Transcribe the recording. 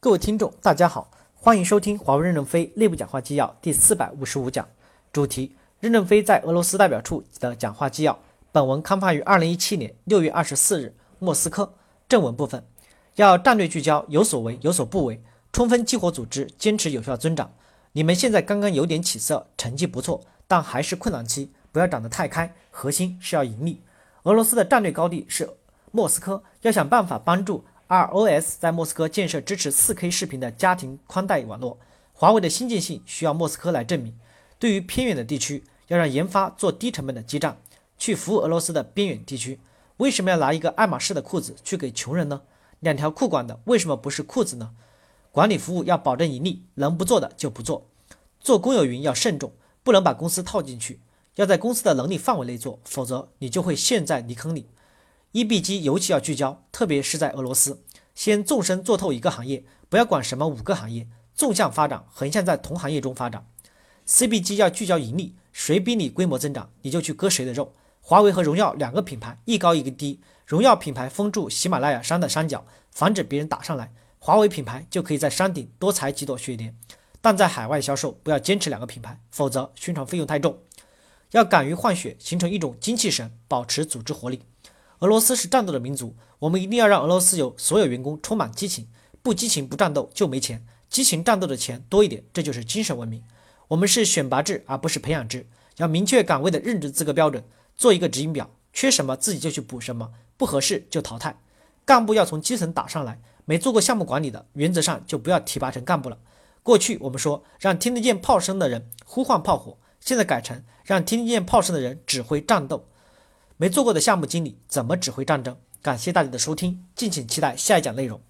各位听众，大家好，欢迎收听华为任正非内部讲话纪要第四百五十五讲，主题：任正非在俄罗斯代表处的讲话纪要。本文刊发于二零一七年六月二十四日，莫斯科。正文部分，要战略聚焦，有所为，有所不为，充分激活组织，坚持有效增长。你们现在刚刚有点起色，成绩不错，但还是困难期，不要长得太开，核心是要盈利。俄罗斯的战略高地是莫斯科，要想办法帮助。ROS 在莫斯科建设支持 4K 视频的家庭宽带网络，华为的新建性需要莫斯科来证明。对于偏远的地区，要让研发做低成本的基站，去服务俄罗斯的边远地区。为什么要拿一个爱马仕的裤子去给穷人呢？两条裤管的为什么不是裤子呢？管理服务要保证盈利，能不做的就不做。做公有云要慎重，不能把公司套进去，要在公司的能力范围内做，否则你就会陷在泥坑里。E b 机尤其要聚焦，特别是在俄罗斯，先纵深做透一个行业，不要管什么五个行业，纵向发展，横向在同行业中发展。C B 机要聚焦盈利，谁逼你规模增长，你就去割谁的肉。华为和荣耀两个品牌，一高一个低，荣耀品牌封住喜马拉雅山的山脚，防止别人打上来；华为品牌就可以在山顶多采几朵雪莲。但在海外销售，不要坚持两个品牌，否则宣传费用太重。要敢于换血，形成一种精气神，保持组织活力。俄罗斯是战斗的民族，我们一定要让俄罗斯有所有员工充满激情，不激情不战斗就没钱，激情战斗的钱多一点，这就是精神文明。我们是选拔制而不是培养制，要明确岗位的任职资格标准，做一个指引表，缺什么自己就去补什么，不合适就淘汰。干部要从基层打上来，没做过项目管理的，原则上就不要提拔成干部了。过去我们说让听得见炮声的人呼唤炮火，现在改成让听得见炮声的人指挥战斗。没做过的项目经理怎么指挥战争？感谢大家的收听，敬请期待下一讲内容。